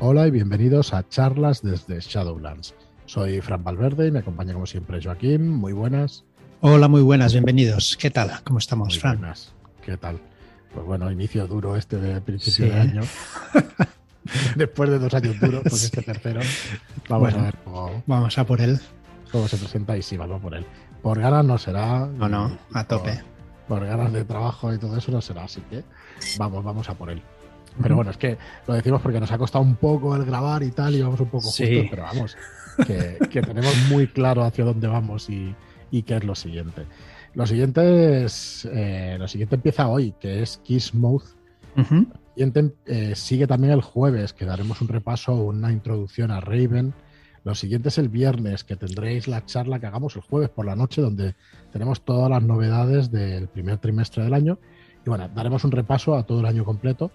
Hola y bienvenidos a charlas desde Shadowlands. Soy Fran Valverde y me acompaña como siempre Joaquín. Muy buenas. Hola, muy buenas, bienvenidos. ¿Qué tal? ¿Cómo estamos, Muy Fran? buenas. ¿Qué tal? Pues bueno, inicio duro este de principio Sí, de año. Después de dos años duros, pues este tercero. Vamos Bueno. a ver cómo, Vamos a por él. cómo se presenta y sí, vamos por él. Por ganas no será. No, no, a tope. Por, por ganas de trabajo y todo eso no será, así que vamos, vamos a por él. Pero bueno, es que lo decimos porque nos ha costado un poco el grabar y tal, y vamos un poco Sí. justos, pero vamos, que, que tenemos muy claro hacia dónde vamos y, y qué es lo siguiente. Lo siguiente es, eh, lo siguiente empieza hoy, que es. Y enten- eh, sigue también el jueves, que daremos un repaso, una introducción a Raven. Lo siguiente es el viernes, que tendréis la charla que hagamos el jueves por la noche, donde tenemos todas las novedades del primer trimestre del año. Y bueno, daremos un repaso a todo el año completo,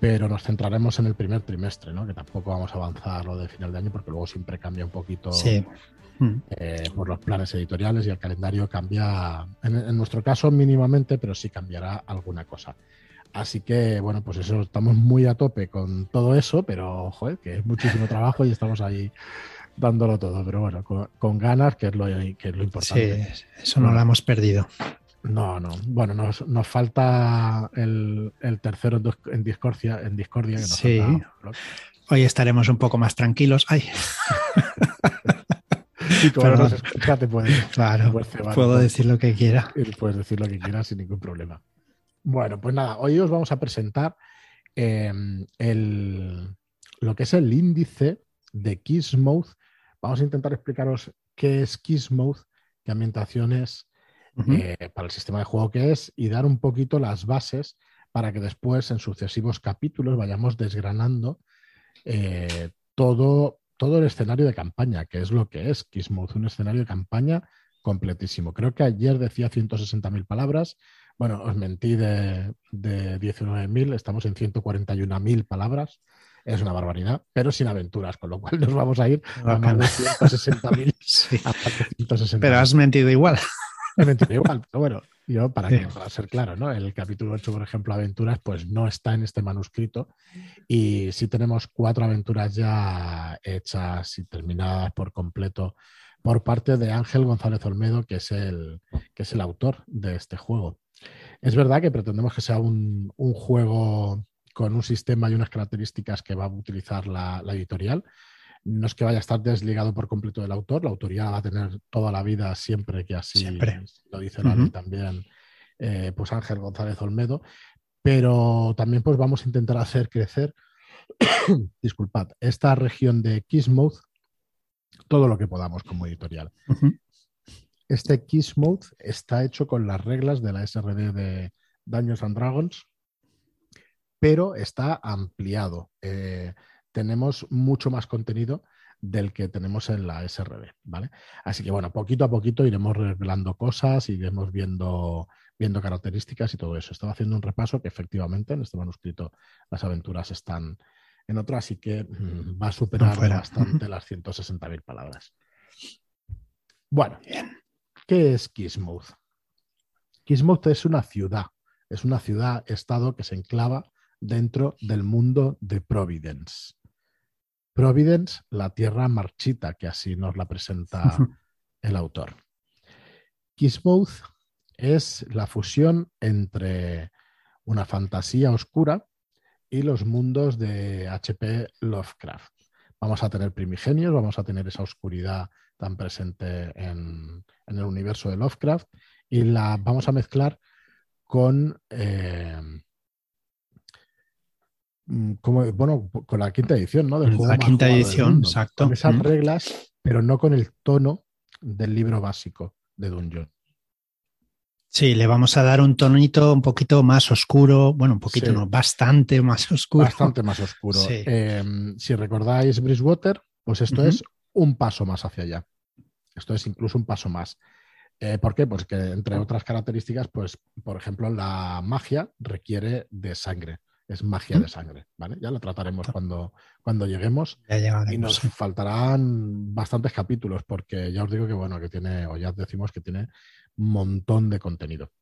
pero nos centraremos en el primer trimestre, ¿no? que tampoco vamos a avanzar lo de final de año, porque luego siempre cambia un poquito Sí. Mm. eh, por los planes editoriales y el calendario cambia, en, en nuestro caso mínimamente, pero sí cambiará alguna cosa. Así que, bueno, pues eso, estamos muy a tope con todo eso, pero, joder, que es muchísimo trabajo y estamos ahí dándolo todo, pero bueno, con, con ganas, que es lo, que es lo Sí, importante. eso no lo hemos perdido. No, no, bueno, nos, nos falta el, el tercero en, dis- en Discordia, en Discordia, que nos Sí. falta. Hoy estaremos un poco más tranquilos. Ay, te puedes, claro, puedes cebar un puedo decir lo que quiera. Puedes decir lo que quieras sin ningún problema. Bueno, pues nada, hoy os vamos a presentar eh, el, lo que es el índice de Kissmouth. Vamos a intentar explicaros qué es Kissmouth, qué eh, para el sistema de juego que es y dar un poquito las bases para que después en sucesivos capítulos vayamos desgranando eh, todo, todo el escenario de campaña, que es lo que es Kissmouth, un escenario de campaña completísimo. Creo que ayer decía 160.000 palabras. Bueno, os mentí de, de 19.000, estamos en 141.000 palabras. Es una barbaridad, pero sin aventuras, con lo cual nos vamos a ir a más de 160.000. Sí. a más de 160.000. Pero has mentido igual. Mentido igual, pero bueno, yo para, Sí. que- para ser claro, ¿no? El capítulo 8, por ejemplo, aventuras, pues no está en este manuscrito. Y sí tenemos cuatro aventuras ya hechas y terminadas por completo por parte de Ángel González Olmedo, que es el, que es el autor de este juego. Es verdad que pretendemos que sea un, un juego con un sistema y unas características que va a utilizar la, la editorial. No es que vaya a estar desligado por completo del autor, la autoría va a tener toda la vida siempre que así Siempre. lo dice también, eh, pues Ángel González Olmedo, pero también pues vamos a intentar hacer crecer, disculpad, esta región de Kissmouth todo lo que podamos como editorial. Este Kissmouth está hecho con las reglas de la SRD de Dungeons and Dragons, pero está ampliado. Eh, tenemos mucho más contenido del que tenemos en la SRD, ¿vale? Así que bueno, poquito a poquito iremos revelando cosas, iremos viendo, viendo características y todo eso. Estaba haciendo un repaso que efectivamente en este manuscrito las aventuras están en otro, así que mm, va a superar bastante las 160.000 palabras. Bueno, Bien. ¿qué es Kissmouth? Kissmouth es una ciudad, es una ciudad-estado que se enclava dentro del mundo de Providence. Providence, la tierra marchita, que así nos la presenta el autor. Kissmouth es la fusión entre una fantasía oscura y los mundos de HP Lovecraft. Vamos a tener primigenios, vamos a tener esa oscuridad tan presente en, en el universo de Lovecraft y la vamos a mezclar con eh, como, bueno, con la quinta edición, ¿no? Del juego La quinta edición, mundo. exacto. Con esas Mm. reglas, pero no con el tono del libro básico de Dungeon. Sí, le vamos a dar un tonito un poquito más oscuro, bueno, un poquito, Sí. no, bastante más oscuro. Bastante más oscuro. Sí. Eh, si recordáis Bridgewater, pues esto es un paso más hacia allá. Esto es incluso un paso más. Eh, ¿Por qué? Pues que entre otras características, pues, por ejemplo, la magia requiere de sangre. Es magia de sangre, ¿vale? Ya lo trataremos cuando, cuando lleguemos. Ya. Y nos faltarán bastantes capítulos, porque ya os digo que bueno, que tiene, o ya decimos que tiene un montón de contenido.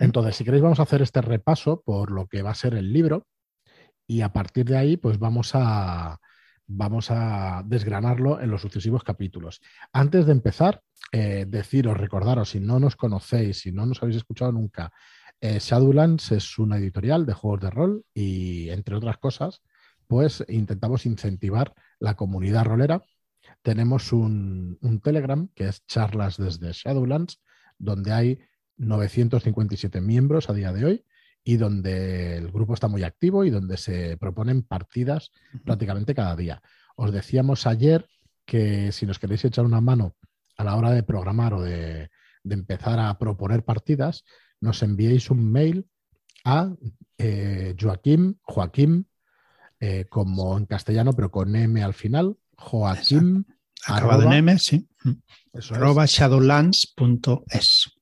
Entonces, si queréis, vamos a hacer este repaso por lo que va a ser el libro y a partir de ahí, pues vamos a, vamos a desgranarlo en los sucesivos capítulos. Antes de empezar, eh, deciros, recordaros, si no nos conocéis, si no nos habéis escuchado nunca, eh, Shadowlands es una editorial de juegos de rol y, entre otras cosas, pues intentamos incentivar la comunidad rolera. Tenemos un, un Telegram que es charlas desde Shadowlands, donde hay 957 miembros a día de hoy y donde el grupo está muy activo y donde se proponen partidas prácticamente cada día. Os decíamos ayer que si nos queréis echar una mano a la hora de programar o de, empezar a proponer partidas, nos enviéis un mail a eh, Joaquim, Joaquim, eh, como en castellano, pero con M al final, Joaquim. Acabado en M, sí. arroba shadowlands.es.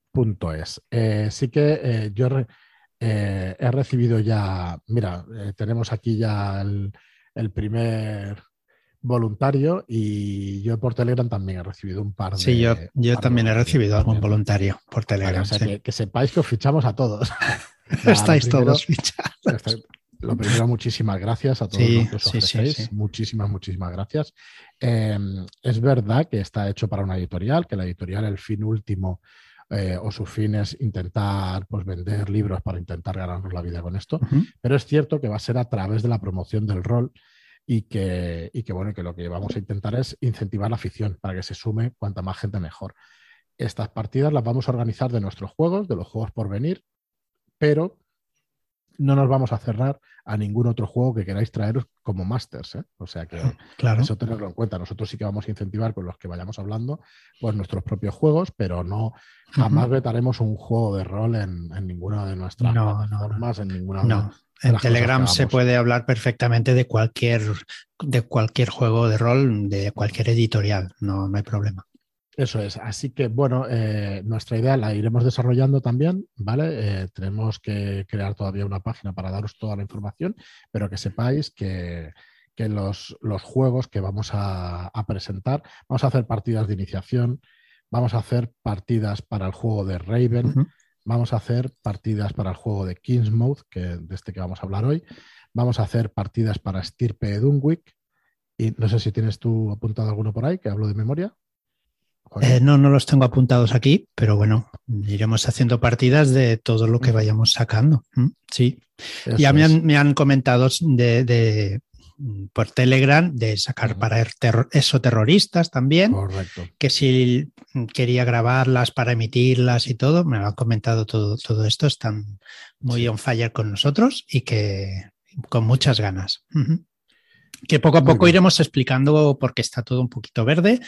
es. Eh, sí que yo he recibido ya, mira, tenemos aquí ya el, primer voluntario y yo por Telegram también he recibido un par de... Sí, yo, yo también he recibido algún voluntario por Telegram. o sea, que, sepáis que os fichamos a todos. Estáis todos fichados. Lo primero, muchísimas gracias a todos los que os ofrecéis. muchísimas, muchísimas gracias. Em, es verdad que está hecho para una editorial, que la editorial, el fin último, eh, o su fin es intentar pues, vender libros para intentar ganarnos la vida con esto. Pero es cierto que va a ser a través de la promoción del rol y que, y que, bueno, que lo que vamos a intentar es incentivar la afición para que se sume cuanta más gente mejor. Estas partidas las vamos a organizar de nuestros juegos, de los juegos por venir, pero no nos vamos a cerrar a ningún otro juego que queráis traeros como masters. ¿eh? O sea que claro. eso tenerlo en cuenta. Nosotros sí que vamos a incentivar con los que vayamos hablando, pues nuestros propios juegos, pero no jamás vetaremos un juego de rol en, ninguna de nuestras plataformas, en ninguna no. En Telegram se puede hablar perfectamente de cualquier, de cualquier juego de rol, de cualquier editorial, no, no hay problema. Eso es. Así que, bueno, eh, nuestra idea la iremos desarrollando también, ¿vale? Eh, tenemos que crear todavía una página para daros toda la información, pero que sepáis que, los, juegos que vamos a, presentar, vamos a hacer partidas de iniciación, vamos a hacer partidas para el juego de Raven, vamos a hacer partidas para el juego de Kingsmouth, que, de este que vamos a hablar hoy, vamos a hacer partidas para Stirpe Dunwick, y no sé si tienes tú apuntado alguno por ahí, que hablo de memoria. Eh, no, no los tengo apuntados aquí, pero bueno, iremos haciendo partidas de todo lo que vayamos sacando. Sí. ya me han, comentado de, por Telegram de sacar para eso terroristas también. Correcto. Que si quería grabarlas para emitirlas y todo, me han comentado todo, todo esto. Están muy on fire con nosotros y que con muchas ganas. Que poco a poco iremos explicando porque está todo un poquito verde,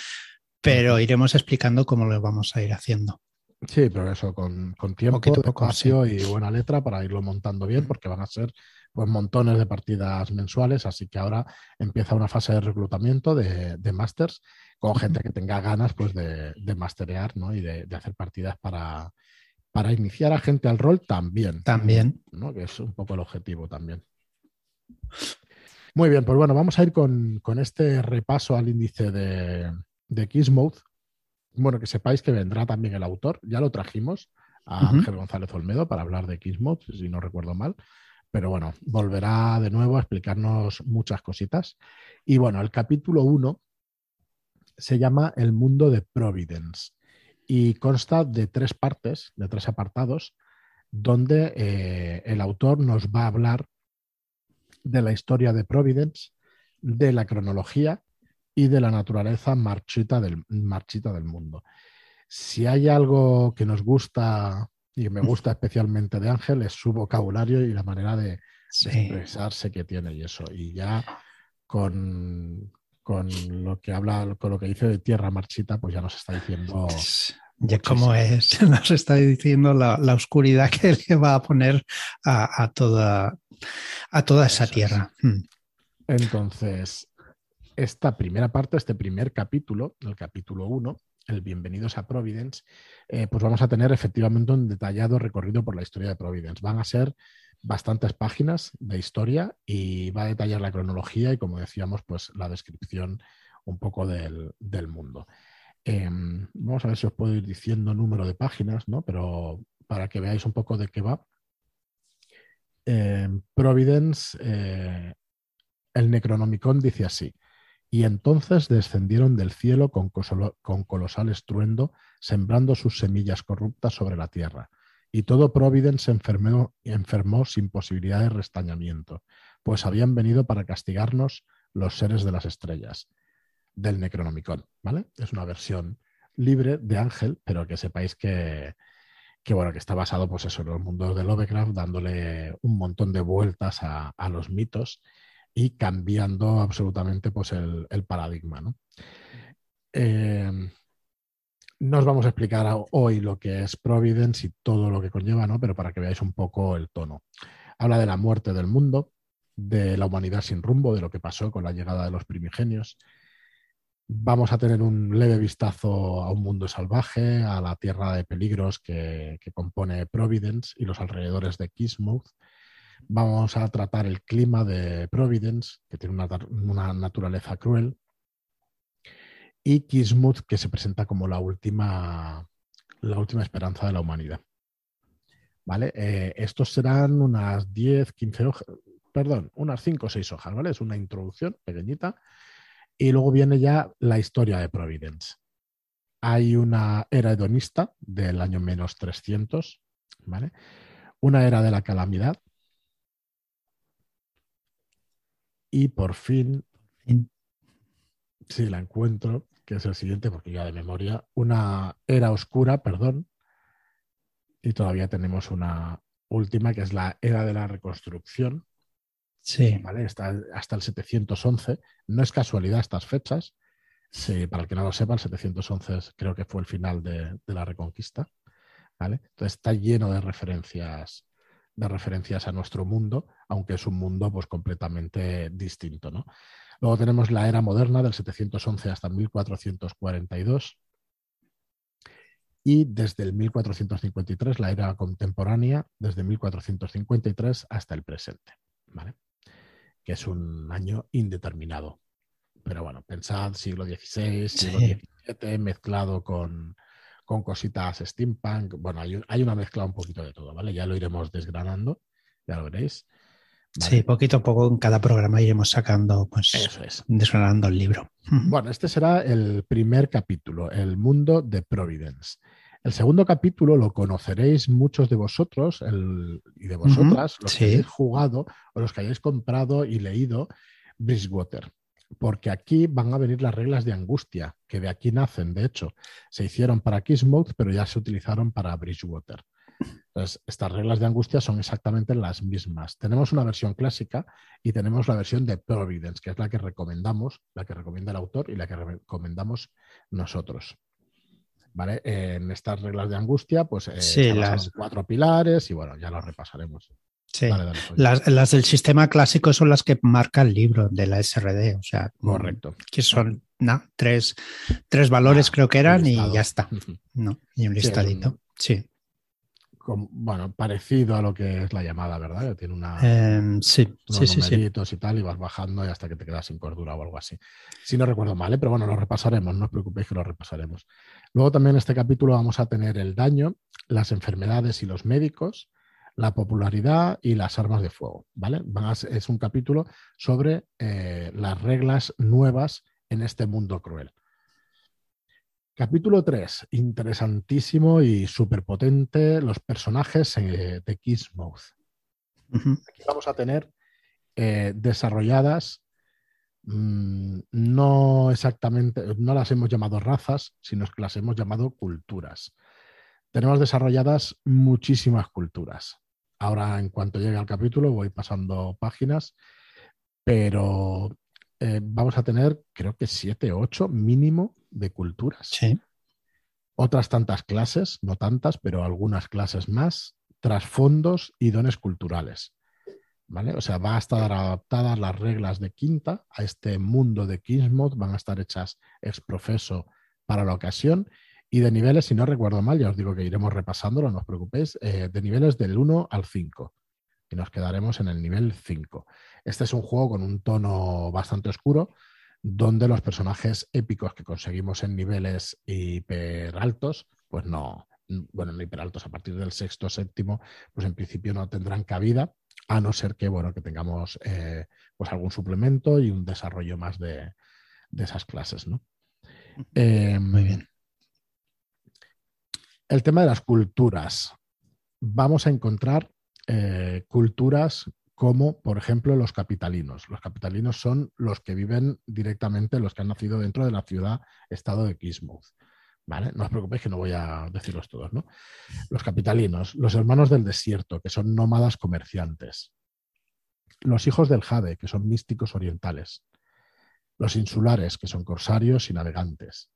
pero iremos explicando cómo lo vamos a ir haciendo. Sí, pero eso con, tiempo, espacio y buena letra para irlo montando bien, porque van a ser pues montones de partidas mensuales, así que ahora empieza una fase de reclutamiento de, de masters con gente que tenga ganas pues de, de masterear ¿no? y de, hacer partidas para, para iniciar a gente al rol también. También. ¿no? Que es un poco el objetivo también. Muy bien, pues bueno, vamos a ir con, con este repaso al índice de, de bueno, que sepáis que vendrá también el autor, ya lo trajimos a Ángel González Olmedo para hablar de Kismouth, si no recuerdo mal, pero bueno, volverá de nuevo a explicarnos muchas cositas. Y bueno, el capítulo 1 se llama El mundo de Providence y consta de tres partes, de tres apartados, donde eh, el autor nos va a hablar de la historia de Providence, de la cronología y de la naturaleza marchita del, marchita del mundo. Si hay algo que nos gusta y me gusta especialmente de Ángel es su vocabulario y la manera de, expresarse que tiene y eso. Y ya con, lo que habla, con lo que dice de tierra marchita, pues ya nos está diciendo. Ya cómo es, nos está diciendo la, oscuridad que le va a poner a, toda, a toda esa tierra. Hmm. Entonces, esta primera parte, este primer capítulo, el capítulo 1, el Bienvenidos a Providence, eh, pues vamos a tener efectivamente un detallado recorrido por la historia de Providence. Van a ser bastantes páginas de historia y va a detallar la cronología y, como decíamos, pues la descripción un poco del, mundo. Em, vamos a ver si os puedo ir diciendo número de páginas, ¿no? Pero para que veáis un poco de qué va. En Providence, eh, el Necronomicon dice así. Y entonces descendieron del cielo con, colosal estruendo, sembrando sus semillas corruptas sobre la tierra. Y todo Providence se enfermó, enfermó sin posibilidad de restañamiento, pues habían venido para castigarnos los seres de las estrellas del Necronomicon, ¿vale? Es una versión libre de Ángel, pero que sepáis que, que bueno, que está basado pues eso, en los mundos de Lovecraft, dándole un montón de vueltas a, los mitos y cambiando absolutamente pues el, paradigma, ¿no? Eh, os vamos a explicar hoy lo que es Providence y todo lo que conlleva, ¿no? Pero para que veáis un poco el tono. Habla de la muerte del mundo, de la humanidad sin rumbo, de lo que pasó con la llegada de los primigenios, Vamos a tener un leve vistazo a un mundo salvaje, a la tierra de peligros que, compone Providence y los alrededores de Kismuth. Vamos a tratar el clima de Providence, que tiene una, naturaleza cruel. Y Kismuth, que se presenta como la última, la última esperanza de la humanidad. ¿Vale? Eh, estos serán unas 10, 15 hojas, perdón, unas 5 o 6 hojas, ¿vale? Es una introducción pequeñita y luego viene ya la historia de Providence. Hay una era hedonista del año menos 300, ¿vale? Una era de la calamidad. Y por fin, si la encuentro, que es el siguiente, porque ya de memoria, una era oscura, perdón. Y todavía tenemos una última, que es la era de la reconstrucción, Sí. ¿vale? Está hasta el 711. No es casualidad estas fechas. para el que no lo sepa, el 711 creo que fue el final de, la Reconquista. ¿vale? Entonces está lleno de referencias, de referencias a nuestro mundo, aunque es un mundo pues, completamente distinto. ¿no? Luego tenemos la era moderna del 711 hasta 1442 y desde el 1453 la era contemporánea, desde 1453 hasta el presente. ¿vale? que es un año indeterminado. Pero bueno, pensad siglo XVI, siglo XVII, mezclado con, cositas steampunk. Bueno, hay, una mezcla un poquito de todo, ¿vale? Ya lo iremos desgranando, ya lo veréis. Sí, poquito a poco en cada programa iremos sacando, pues, Eso es. desgranando el libro. Bueno, este será el primer capítulo, El mundo de Providence. El segundo capítulo lo conoceréis muchos de vosotros y de vosotras, los que hayáis jugado o los que hayáis comprado y leído Bridgewater. Porque aquí van a venir las reglas de angustia, que de aquí nacen, de hecho. Se hicieron para Kissmouth, pero ya se utilizaron para Bridgewater. Entonces, estas reglas de angustia son exactamente las mismas. Tenemos una versión clásica y tenemos la versión de Providence, que es la que recomendamos, la que recomienda el autor y la que recomendamos nosotros. En estas reglas de angustia, pues eh, las cuatro pilares y bueno, ya los repasaremos. Sí. las, del sistema clásico son las que marca el libro de la SRD, o sea, correcto. Que son tres, tres valores, ah, creo que eran, y ya está. No, y un listadito. Sí bueno, parecido a lo que es la llamada, ¿verdad? Que tiene una, em, sí, sí, sí, y tal, y vas bajando y hasta que te quedas sin cordura o algo así. Si no recuerdo mal, ¿eh? pero bueno, lo repasaremos, no os preocupéis que lo repasaremos. Luego también en este capítulo vamos a tener el daño, las enfermedades y los médicos, la popularidad y las armas de fuego, ¿vale? es un capítulo sobre eh, las reglas nuevas en este mundo cruel. Capítulo 3, interesantísimo y súper potente, los personajes eh, de Kissmouth. Aquí vamos a tener eh, desarrolladas, mm, no exactamente, no las hemos llamado razas, sino que las hemos llamado culturas. Tenemos desarrolladas muchísimas culturas. Ahora, en cuanto llegue al capítulo, voy pasando páginas, pero eh, vamos a tener, creo que siete, ocho mínimo de culturas. Sí. Otras tantas clases, no tantas, pero algunas clases más, trasfondos y dones culturales. ¿Vale? O sea, va a estar adaptadas las reglas de quinta a este mundo de Kingsmouth, van a estar hechas ex profeso para la ocasión y de niveles, si no recuerdo mal, ya os digo que iremos repasándolo, no os preocupéis, eh, de niveles del 1 al 5 y nos quedaremos en el nivel 5. Este es un juego con un tono bastante oscuro, donde los personajes épicos que conseguimos en niveles hiper altos, pues no, bueno, no hiper altos, a partir del sexto séptimo, pues en principio no tendrán cabida a no ser que, bueno, que tengamos eh, pues algún suplemento y un desarrollo más de, esas clases, ¿no? Em, Muy bien. El tema de las culturas. Vamos a encontrar eh, culturas como, por ejemplo, los capitalinos. Los capitalinos son los que viven directamente, los que han nacido dentro de la ciudad-estado de Kismuth. ¿Vale? No os preocupéis que no voy a decirlos todos, ¿no? Los capitalinos, los hermanos del desierto, que son nómadas comerciantes. Los hijos del Jade, que son místicos orientales. Los insulares, que son corsarios y navegantes.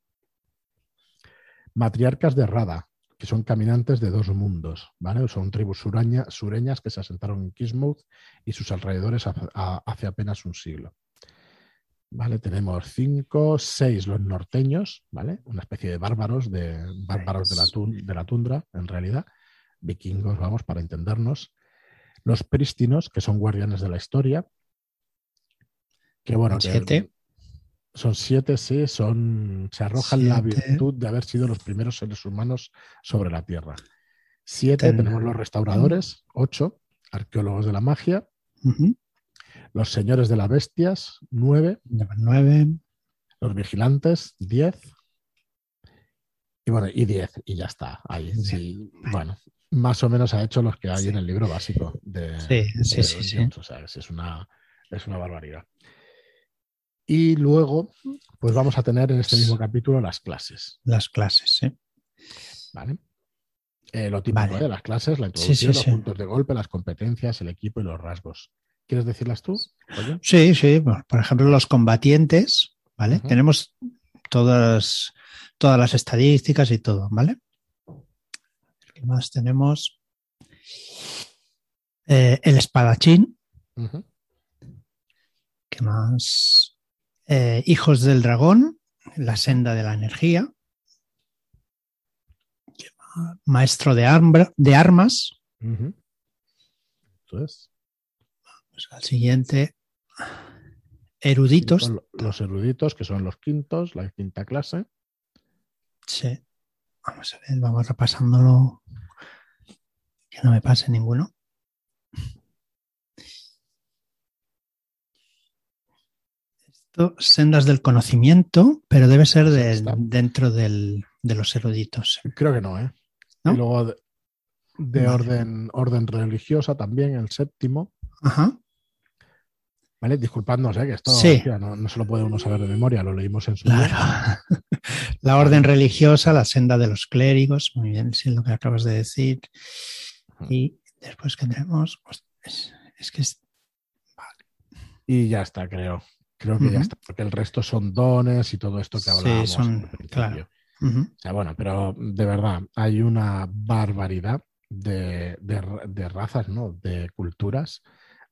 Matriarcas de Rada, que son caminantes de dos mundos, ¿vale? Son tribus sureñas que se asentaron en Kismuth y sus alrededores hace apenas un siglo. ¿vale? Tenemos cinco, seis los norteños, ¿vale? Una especie de bárbaros, de bárbaros de la, de la tundra, en realidad. Vikingos, vamos, para entendernos. Los prístinos, que son guardianes de la historia. Que bueno, siete. Son siete, sí, son, se arrojan la virtud de haber sido los primeros seres humanos sobre la Tierra. Siete, tenemos los restauradores, ocho, arqueólogos de la magia, los señores de las bestias, nueve. Nueve. Los vigilantes, diez. Y bueno, y diez, y ya está. Ahí, sí. Bueno, más o menos ha hecho los que hay en el libro básico de. Sí, sí, sí, O sea, es una, es una barbaridad. Y luego, pues vamos a tener en este mismo capítulo las clases. Las clases, sí. Vale. Eh, lo típico de ¿eh? las clases, la introducción, los puntos de golpe, las competencias, el equipo y los rasgos. ¿Quieres decirlas tú? Sí, sí. Por ejemplo, los combatientes, ¿vale? Tenemos todas, todas las estadísticas y todo, ¿vale? ¿Qué más tenemos? Eh, el espadachín. ¿Qué más? Eh, hijos del dragón, la senda de la energía. Maestro de, de armas. Entonces. Pues al siguiente, eruditos. Los eruditos, que son los quintos, la quinta clase. Sí. Vamos a ver, vamos repasándolo. Que no me pase ninguno. Esto, sendas del conocimiento, pero debe ser dentro de los eruditos. Creo que no, ¿eh? Y luego de, orden, orden religiosa también, el séptimo. Ajá. ¿Vale? Disculpadnos, ¿eh? que esto no, se lo puede uno saber de memoria, lo leímos en su Claro. la orden religiosa, la senda de los clérigos, muy bien, sí, lo que acabas de decir. Y después que tenemos, pues, es, que es... Y ya está, creo. Creo que ya está, porque el resto son dones y todo esto que hablábamos. Sí, son, claro. O sea, bueno, pero de verdad, hay una barbaridad de, de razas, ¿no? De culturas,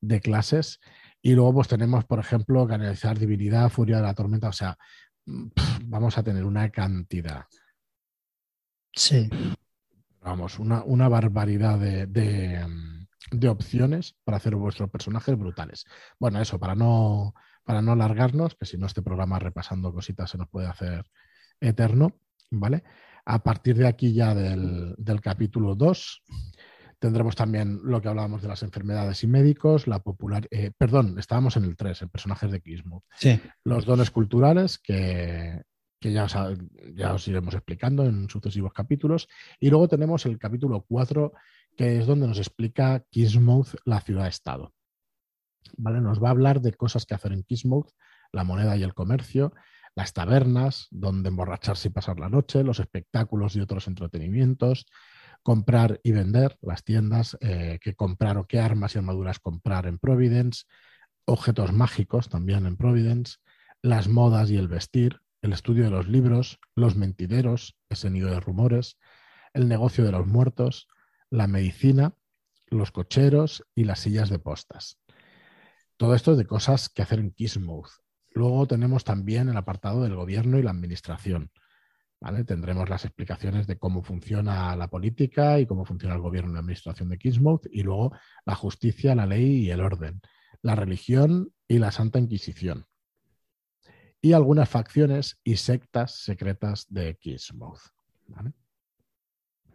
de clases y luego pues tenemos, por ejemplo, canalizar divinidad, furia de la tormenta, o sea, vamos a tener una cantidad. Sí. Vamos, una, una barbaridad de, de, opciones para hacer vuestros personajes brutales. Bueno, eso, para no, para no alargarnos, que si no este programa repasando cositas se nos puede hacer eterno, ¿vale? A partir de aquí ya del, del capítulo 2 Tendremos también lo que hablábamos de las enfermedades y médicos, la popular, eh, perdón, estábamos en el 3, en personajes de Kismo. Sí. Los dones culturales que, ya, os, ya os iremos explicando en sucesivos capítulos. Y luego tenemos el capítulo 4, que es donde nos explica Kismuth, la ciudad-estado. ¿Vale? Nos va a hablar de cosas que hacer en Kismuth, la moneda y el comercio, las tabernas, donde emborracharse y pasar la noche, los espectáculos y otros entretenimientos, comprar y vender, las tiendas, eh, que comprar o qué armas y armaduras comprar en Providence, objetos mágicos también en Providence, las modas y el vestir, el estudio de los libros, los mentideros, ese nido de rumores, el negocio de los muertos, la medicina, los cocheros y las sillas de postas. Todo esto es de cosas que hacer en Kismuth. Luego tenemos también el apartado del gobierno y la administración. Tendremos las explicaciones de cómo funciona la política y cómo funciona el gobierno y la administración de Kismuth y luego la justicia, la ley y el orden, la religión y la Santa Inquisición. Y algunas facciones y sectas secretas de Kismuth.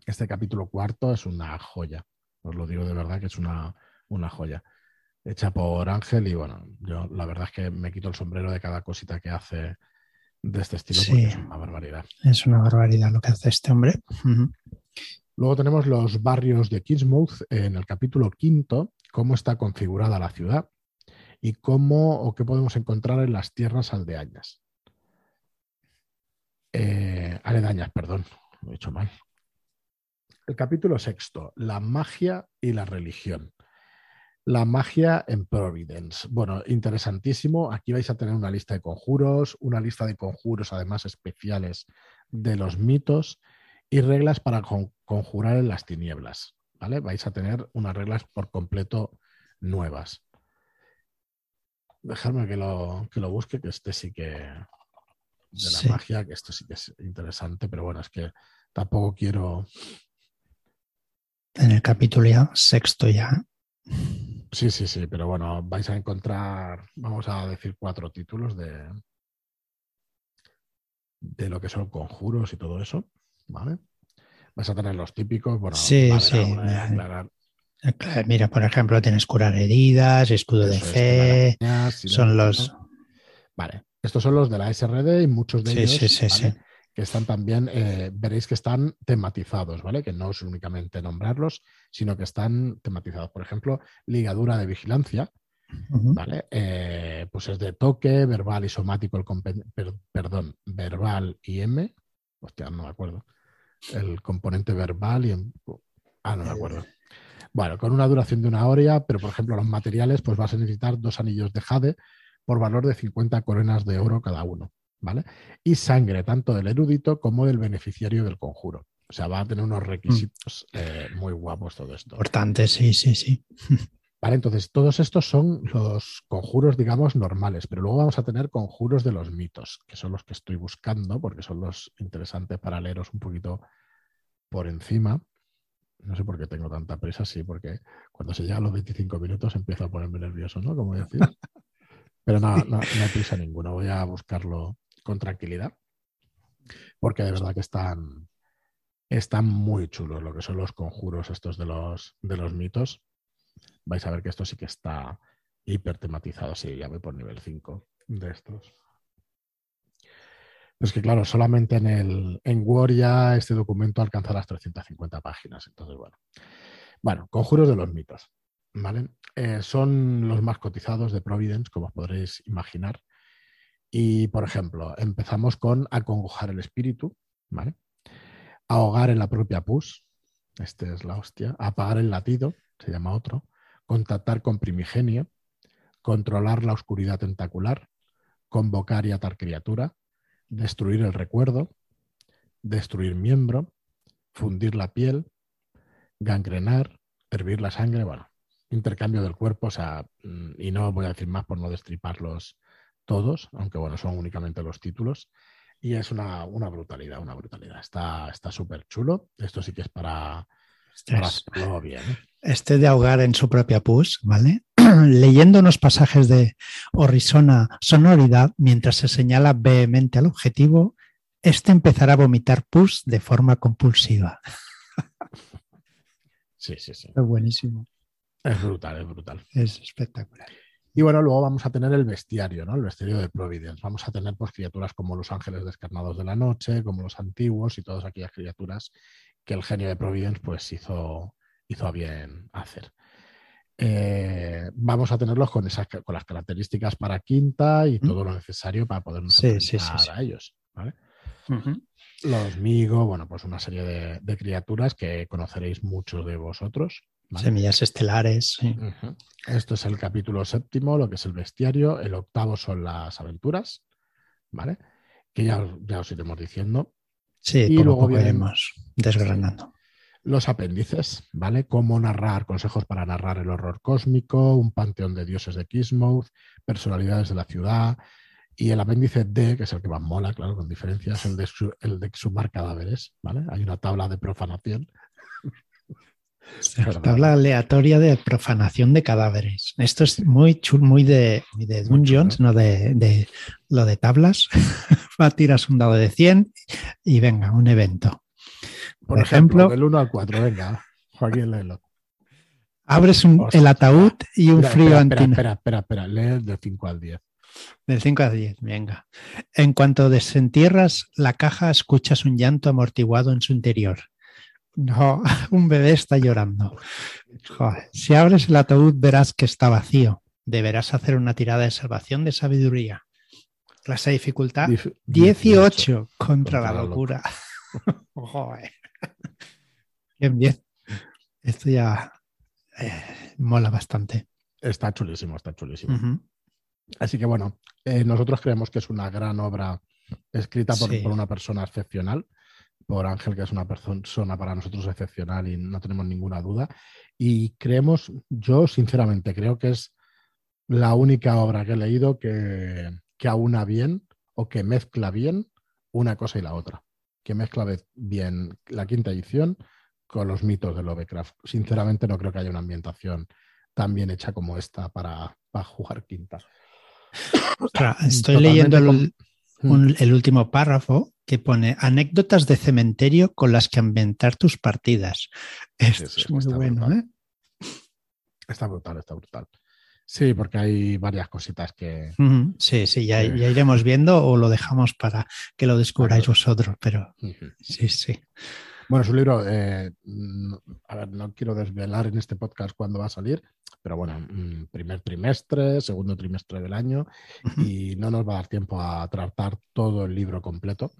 Este capítulo cuarto es una joya. Os lo digo de verdad que es una, una joya. Hecha por Ángel y bueno, yo la verdad es que me quito el sombrero de cada cosita que hace de este estilo porque es una barbaridad. Es una barbaridad lo que hace este hombre. Luego tenemos los barrios de Kingsmouth en el capítulo quinto, cómo está configurada la ciudad y cómo o qué podemos encontrar en las tierras aldeañas. Eh, aledañas, perdón, lo he dicho mal. El capítulo sexto, la magia y la religión. La magia en Providence. Bueno, interesantísimo. Aquí vais a tener una lista de conjuros, una lista de conjuros además especiales de los mitos y reglas para conjurar en las tinieblas. ¿vale? Vais a tener unas reglas por completo nuevas. Dejadme que lo, que lo busque, que este sí que. De la magia, que esto sí que es interesante, pero bueno, es que tampoco quiero. En el capítulo ya, sexto ya. Sí, sí, sí, pero bueno, vais a encontrar, vamos a decir, cuatro títulos de, de lo que son conjuros y todo eso. ¿vale? Vas a tener los típicos, bueno, sí, sí. Mira, por ejemplo, tienes curar heridas, escudo de fe, son los... Vale, estos son los de la SRD y muchos de ellos que están también, eh, veréis que están tematizados, ¿vale? Que no es únicamente nombrarlos, sino que están tematizados. Por ejemplo, ligadura de vigilancia, ¿vale? Eh, pues es de toque, verbal y somático, el perdón, verbal y M, hostia, no me acuerdo el componente verbal y en... Ah, no me acuerdo. Bueno, con una duración de una hora, pero por ejemplo los materiales, pues vas a necesitar dos anillos de jade por valor de 50 coronas de oro cada uno, ¿vale? Y sangre tanto del erudito como del beneficiario del conjuro. O sea, va a tener unos requisitos mm. eh, muy guapos todo esto. Importante, sí, sí, sí. Vale, entonces todos estos son los conjuros, digamos, normales, pero luego vamos a tener conjuros de los mitos, que son los que estoy buscando, porque son los interesantes para leeros un poquito por encima. No sé por qué tengo tanta prisa, sí, porque cuando se llega a los 25 minutos empiezo a ponerme nervioso, ¿no? Como decir. Pero no, no, hay prisa ninguna, voy a buscarlo con tranquilidad, porque de verdad que están, están muy chulos lo que son los conjuros estos de los, de los mitos vais a ver que esto sí que está hiper tematizado. Sí, ya voy por nivel 5 de estos. Es que claro, solamente en el en Word ya este documento alcanza las 350 páginas. Entonces, bueno. Bueno, conjuros de los mitos. ¿Vale? Eh, son los más cotizados de Providence, como os podréis imaginar. Y, por ejemplo, empezamos con acongojar el espíritu, ¿vale? Ahogar en la propia pus, este es la hostia. Apagar el latido, se llama otro. Contactar con primigenio, controlar la oscuridad tentacular, convocar y atar criatura, destruir el recuerdo, destruir miembro, fundir la piel, gangrenar, hervir la sangre, bueno, intercambio del cuerpo, o sea, mm, y no voy a decir más por no destriparlos todos, aunque bueno, son únicamente los títulos. Y es una, brutalidad, una brutalidad. Está súper chulo. Esto sí que es para, para bien. ¿eh? este de ahogar en su propia pus, ¿vale? Leyendo unos pasajes de horrisona sonoridad mientras se señala vehemente al objetivo, este empezará a vomitar pus de forma compulsiva. Sí, sí, sí. Es buenísimo. Es brutal, es brutal. Es espectacular. Y bueno, luego vamos a tener el bestiario, ¿no? El bestiario de Providence. Vamos a tener pues criaturas como los ángeles descarnados de la noche, como los antiguos y todas aquellas criaturas que el genio de Providence pues hizo, hizo a bien hacer. Eh, vamos a tenerlos con, esas, con las características para quinta y todo lo necesario para podernos sí, a ellos. Los Migo, bueno, pues una serie de, criaturas que conoceréis muchos de vosotros. Semillas estelares. Esto es el capítulo séptimo, lo que es el bestiario. El octavo son las aventuras, ¿vale? Que ya, ya os iremos diciendo. Sí, y luego iremos desgranando los apéndices, ¿vale? Cómo narrar, consejos para narrar el horror cósmico, un panteón de dioses de Kismuth, personalidades de la ciudad. Y el apéndice D, que es el que más mola, claro, con diferencias, el de, el de sumar cadáveres, ¿vale? Hay una tabla de profanación. Tabla aleatoria de profanación de cadáveres. Esto es muy chulo, muy de, de Dungeons, no de, de, lo de tablas. Tiras un dado de 100 y venga, un evento. Por, ejemplo, del 1 al 4, venga, Joaquín Lelo. Abres un, el ataúd y un frío espera, antino. Espera, espera, espera, lee de 5 al 10. Del 5 a 10, venga. En cuanto desentierras la caja, escuchas un llanto amortiguado en su interior. No, un bebé está llorando. Joder. Si abres el ataúd, verás que está vacío. Deberás hacer una tirada de salvación de sabiduría. Clase de dificultad Dif- 18 contra, Contra la la locura. Joder. Bien, bien. Esto ya eh, mola bastante. Está chulísimo, está chulísimo. Así que bueno, eh, nosotros creemos que es una gran obra escrita por, Sí. por una persona excepcional, por Ángel, que es una persona para nosotros excepcional y no tenemos ninguna duda. Y creemos, yo sinceramente creo que es la única obra que he leído que, que aúna bien o que mezcla bien una cosa y la otra. Que mezcla bien la quinta edición con los mitos de Lovecraft. Sinceramente no creo que haya una ambientación tan bien hecha como esta para, para jugar quinta. Ostras, estoy Totalmente leyendo el, un- el último párrafo que pone anécdotas de cementerio con las que ambientar tus partidas. Esto sí, es muy bueno, brutal. ¿eh? Está brutal, está brutal. Sí, porque hay varias cositas que. Sí, sí, ya, iremos viendo o lo dejamos para que lo descubráis vosotros, pero sí, sí. Bueno, es un libro. eh, a ver, no quiero desvelar en este podcast cuándo va a salir, pero bueno, mm, primer trimestre, segundo trimestre del año, y no nos va a dar tiempo a tratar todo el libro completo.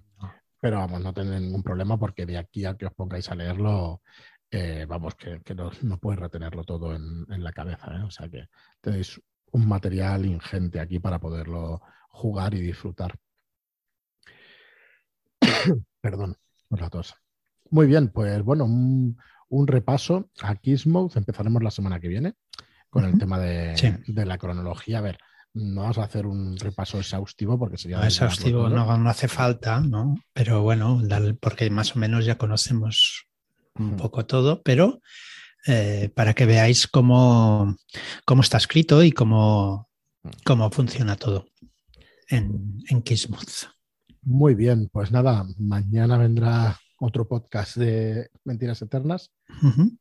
Pero vamos, no tenéis ningún problema porque de aquí a que os pongáis a leerlo, eh, vamos, que, que no, no puedes retenerlo todo en, en la cabeza. ¿eh? O sea que tenéis un material ingente aquí para poderlo jugar y disfrutar. Perdón por la tos. Muy bien, pues bueno, un, un repaso a Kismouth. Empezaremos la semana que viene con el tema de, Sí. de la cronología. A ver, no vamos a hacer un repaso exhaustivo porque sería. No, exhaustivo no, no hace falta, ¿no? Pero bueno, dale- porque más o menos ya conocemos un poco todo, pero eh, para que veáis cómo, cómo está escrito y cómo, cómo funciona todo en, en Kismuth. Muy bien, pues nada, mañana vendrá otro podcast de Mentiras Eternas. Ujú.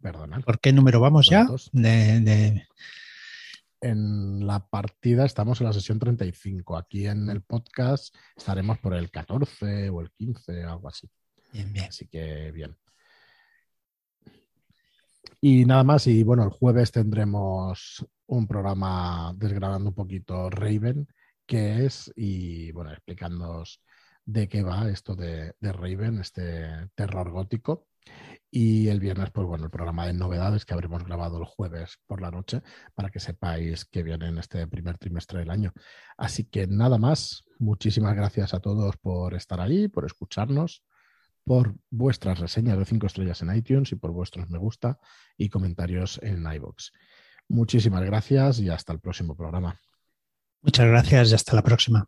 Perdonad. ¿Por qué número vamos ya? De, de- En la partida estamos en la sesión 35. Aquí en el podcast estaremos por el 14 o el 15, algo así. Bien, bien. Así que bien. Y nada más, y bueno, el jueves tendremos un programa desgranando un poquito Raven, qué es, y bueno, explicándoos de qué va esto de, de Raven, este terror gótico. Y el viernes, pues bueno, el programa de novedades que habremos grabado el jueves por la noche para que sepáis que viene en este primer trimestre del año. Así que nada más, muchísimas gracias a todos por estar ahí, por escucharnos por vuestras reseñas de 5 estrellas en iTunes y por vuestros me gusta y comentarios en iVoox. Muchísimas gracias y hasta el próximo programa. Muchas gracias y hasta la próxima.